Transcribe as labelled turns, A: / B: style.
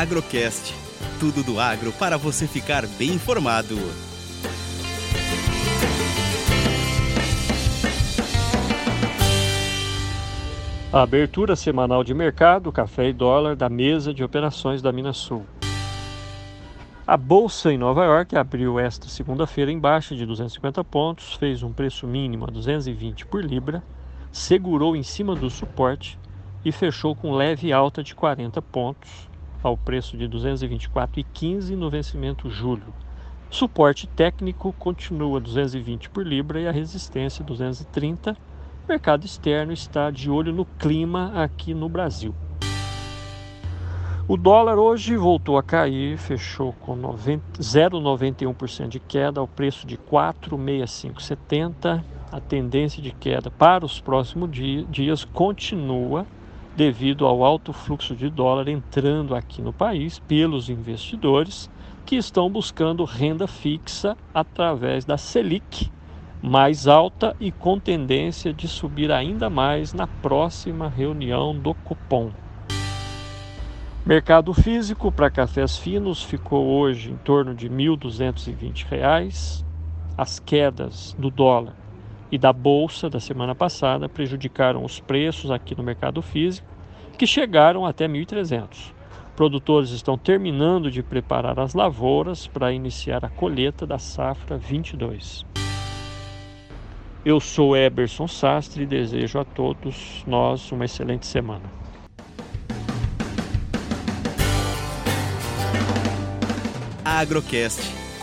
A: Agrocast. Tudo do agro para você ficar bem informado.
B: A abertura semanal de mercado, café e dólar da mesa de operações da Minas Sul. A bolsa em Nova York abriu esta segunda-feira em baixa de 250 pontos, fez um preço mínimo a 220 por libra, segurou em cima do suporte e fechou com leve alta de 40 pontos ao preço de 224,15 no vencimento julho. Suporte técnico continua 220 por libra e a resistência 230 o mercado externo está de olho no clima aqui no Brasil. O dólar hoje voltou a cair, fechou com 0,91% de queda ao preço de 4,6570. A tendência de queda para os próximos dias continua devido ao alto fluxo de dólar entrando aqui no país pelos investidores que estão buscando renda fixa através da Selic, mais alta e com tendência de subir ainda mais na próxima reunião do cupom. Mercado físico para cafés finos ficou hoje em torno de R$ 1.220. As quedas do dólar e da bolsa da semana passada prejudicaram os preços aqui no mercado físico, que chegaram até 1.300. Produtores estão terminando de preparar as lavouras para iniciar a colheita da safra 22. Eu sou Eberson Sastre e desejo a todos nós uma excelente semana.
A: Agrocast.